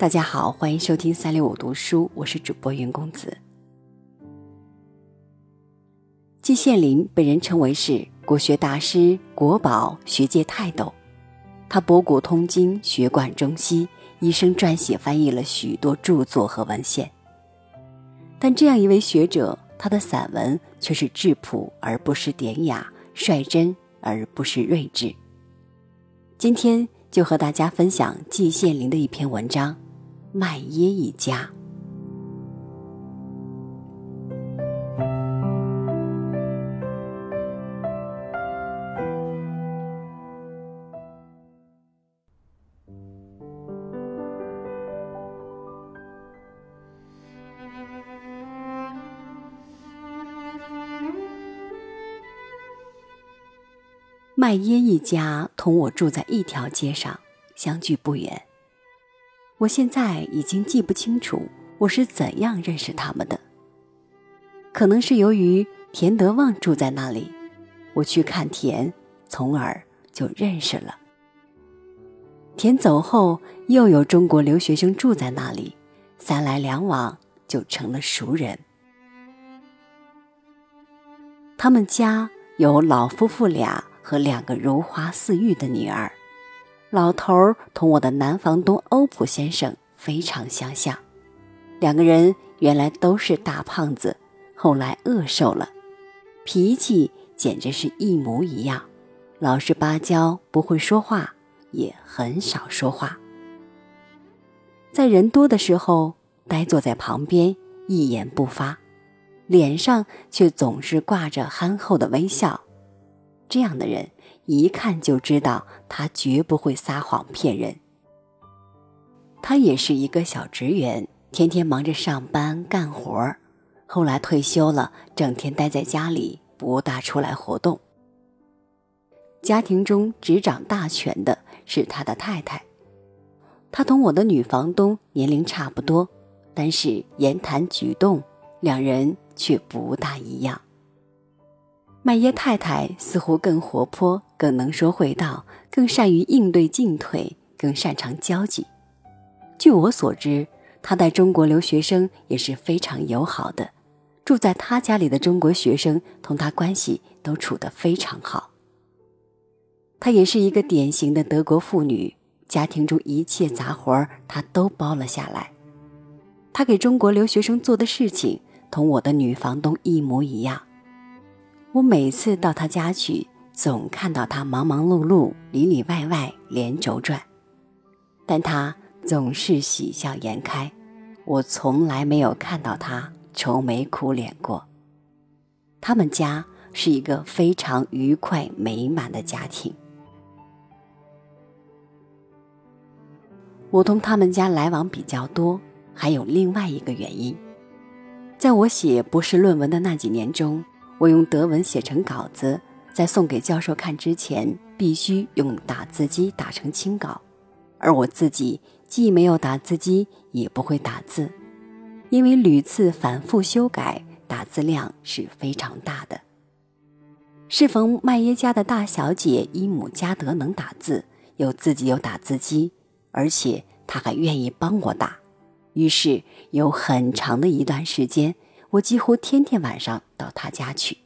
大家好，欢迎收听三六五读书，我是主播云公子。季羡林被人称为是国学大师、国宝、学界泰斗，他博古通今，学贯中西，一生撰写翻译了许多著作和文献。但这样一位学者，他的散文却是质朴而不失典雅，率真而不失睿智。今天就和大家分享季羡林的一篇文章。麦耶一家。麦耶一家同我住在一条街上，相距不远。我现在已经记不清楚我是怎样认识他们的。可能是由于田德旺住在那里，我去看田，从而就认识了。田走后，又有中国留学生住在那里，三来两往就成了熟人。他们家有老夫妇俩和两个如花似玉的女儿。老头儿同我的男房东欧普先生非常相像，两个人原来都是大胖子，后来饿瘦了，脾气简直是一模一样，老实巴交，不会说话，也很少说话。在人多的时候，呆坐在旁边，一言不发，脸上却总是挂着憨厚的微笑。这样的人。一看就知道他绝不会撒谎骗人。他也是一个小职员，天天忙着上班干活儿，后来退休了，整天待在家里，不大出来活动。家庭中执掌大权的是他的太太，他同我的女房东年龄差不多，但是言谈举动，两人却不大一样。麦耶太太似乎更活泼，更能说会道，更善于应对进退，更擅长交际。据我所知，她待中国留学生也是非常友好的，住在她家里的中国学生同她关系都处得非常好。她也是一个典型的德国妇女，家庭中一切杂活儿她都包了下来。她给中国留学生做的事情，同我的女房东一模一样。我每次到他家去，总看到他忙忙碌碌、里里外外连轴转，但他总是喜笑颜开，我从来没有看到他愁眉苦脸过。他们家是一个非常愉快美满的家庭。我同他们家来往比较多，还有另外一个原因，在我写博士论文的那几年中。我用德文写成稿子，在送给教授看之前，必须用打字机打成清稿，而我自己既没有打字机，也不会打字，因为屡次反复修改，打字量是非常大的。适逢麦耶家的大小姐伊姆加德能打字，又自己有打字机，而且她还愿意帮我打，于是有很长的一段时间。我几乎天天晚上到他家去，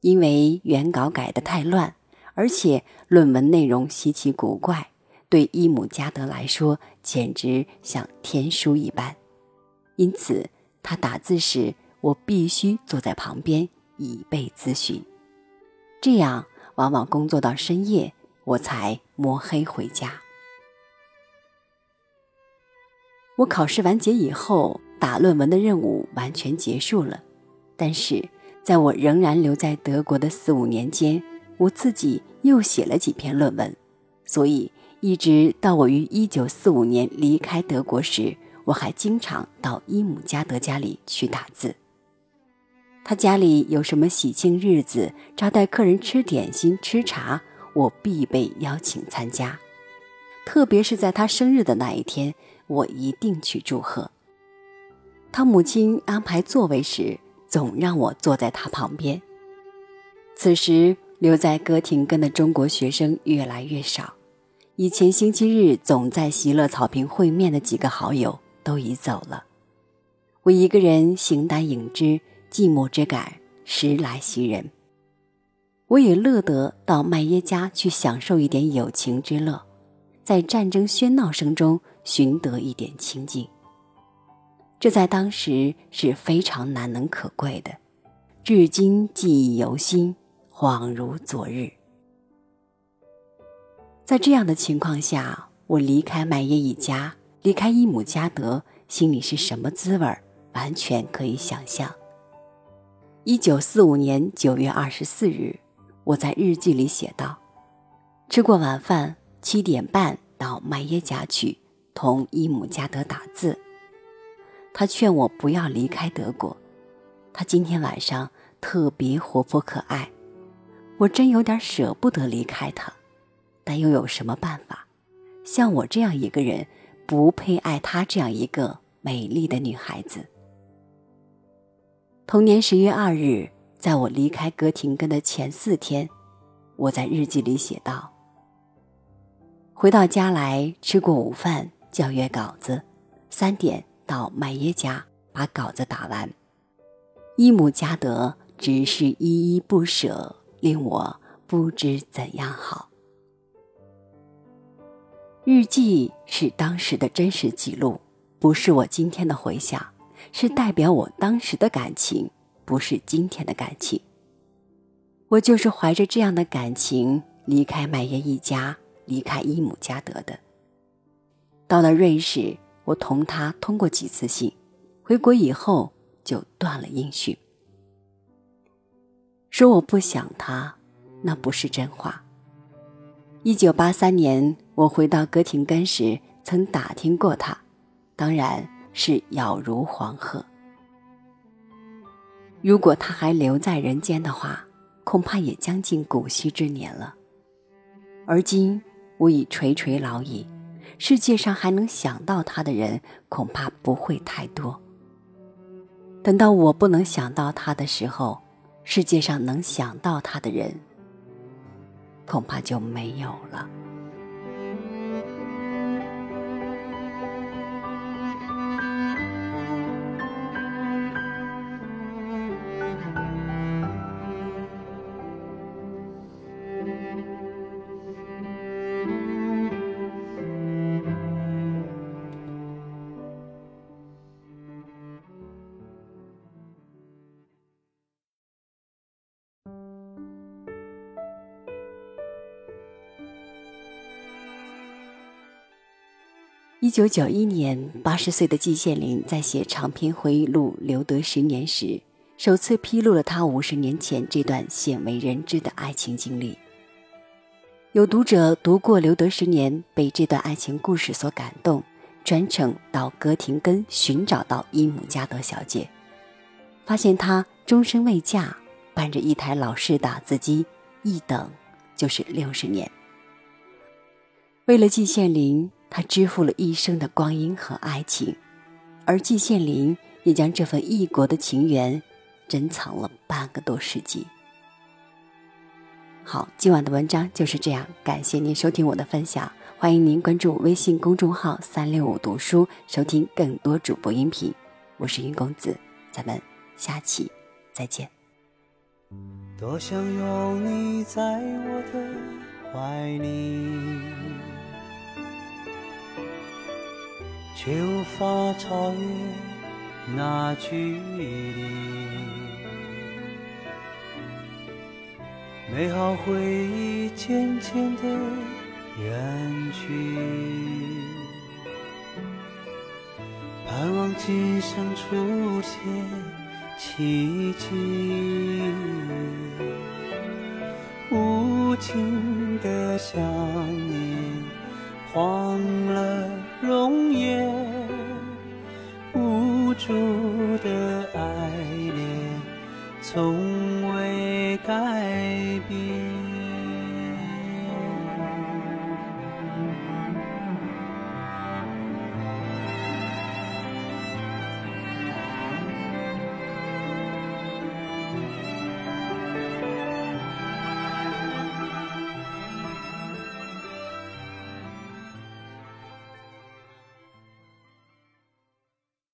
因为原稿改得太乱，而且论文内容稀奇古怪，对伊姆加德来说简直像天书一般。因此，他打字时，我必须坐在旁边以备咨询。这样，往往工作到深夜，我才摸黑回家。我考试完结以后。打论文的任务完全结束了，但是在我仍然留在德国的四五年间，我自己又写了几篇论文，所以一直到我于一九四五年离开德国时，我还经常到伊姆加德家里去打字。他家里有什么喜庆日子，招待客人吃点心、吃茶，我必被邀请参加，特别是在他生日的那一天，我一定去祝贺。他母亲安排座位时，总让我坐在他旁边。此时留在哥廷根的中国学生越来越少，以前星期日总在喜乐草坪会面的几个好友都已走了，我一个人形单影只，寂寞之感时来袭人。我也乐得到麦耶家去享受一点友情之乐，在战争喧闹声中寻得一点清静。这在当时是非常难能可贵的，至今记忆犹新，恍如昨日。在这样的情况下，我离开麦耶一家，离开伊姆加德，心里是什么滋味？完全可以想象。一九四五年九月二十四日，我在日记里写道：“吃过晚饭，七点半到麦耶家去，同伊姆加德打字。他劝我不要离开德国。他今天晚上特别活泼可爱，我真有点舍不得离开他。”但又有什么办法？像我这样一个人，不配爱她这样一个美丽的女孩子。同年十月二日，在我离开哥廷根的前四天，我在日记里写道：“回到家来，吃过午饭，校阅稿子，三点到麦耶家把稿子打完。伊姆加德只是依依不舍，令我不知怎样好。”日记是当时的真实记录，不是我今天的回想，是代表我当时的感情，不是今天的感情。我就是怀着这样的感情离开麦耶一家，离开伊姆加德的。到了瑞士，我同他通过几次信，回国以后就断了音讯。说我不想他，那不是真话。一九八三年，我回到哥廷根时，曾打听过他，当然是杳如黄鹤。如果他还留在人间的话，恐怕也将近古稀之年了。而今我已垂垂老矣，世界上还能想到他的人，恐怕不会太多。等到我不能想到他的时候，世界上能想到他的人。恐怕就没有了。一九九一年，八十岁的季羡林在写长篇回忆录《留得十年》时，首次披露了他五十年前这段鲜为人知的爱情经历。有读者读过《留得十年》，被这段爱情故事所感动，专程到哥廷根寻找到伊姆加德小姐，发现她终身未嫁，伴着一台老式打字机，一等就是六十年。为了季羡林。他支付了一生的光阴和爱情，而季羡林也将这份异国的情缘珍藏了半个多世纪。好，今晚的文章就是这样，感谢您收听我的分享，欢迎您关注微信公众号“三六五读书”，收听更多主播音频。我是云公子，咱们下期再见。多想拥你在我的怀里。却无法超越那距离，美好回忆渐渐的远去，盼望今生出现奇迹，无尽的想念，慌了。容颜，无助的爱恋，从未改变。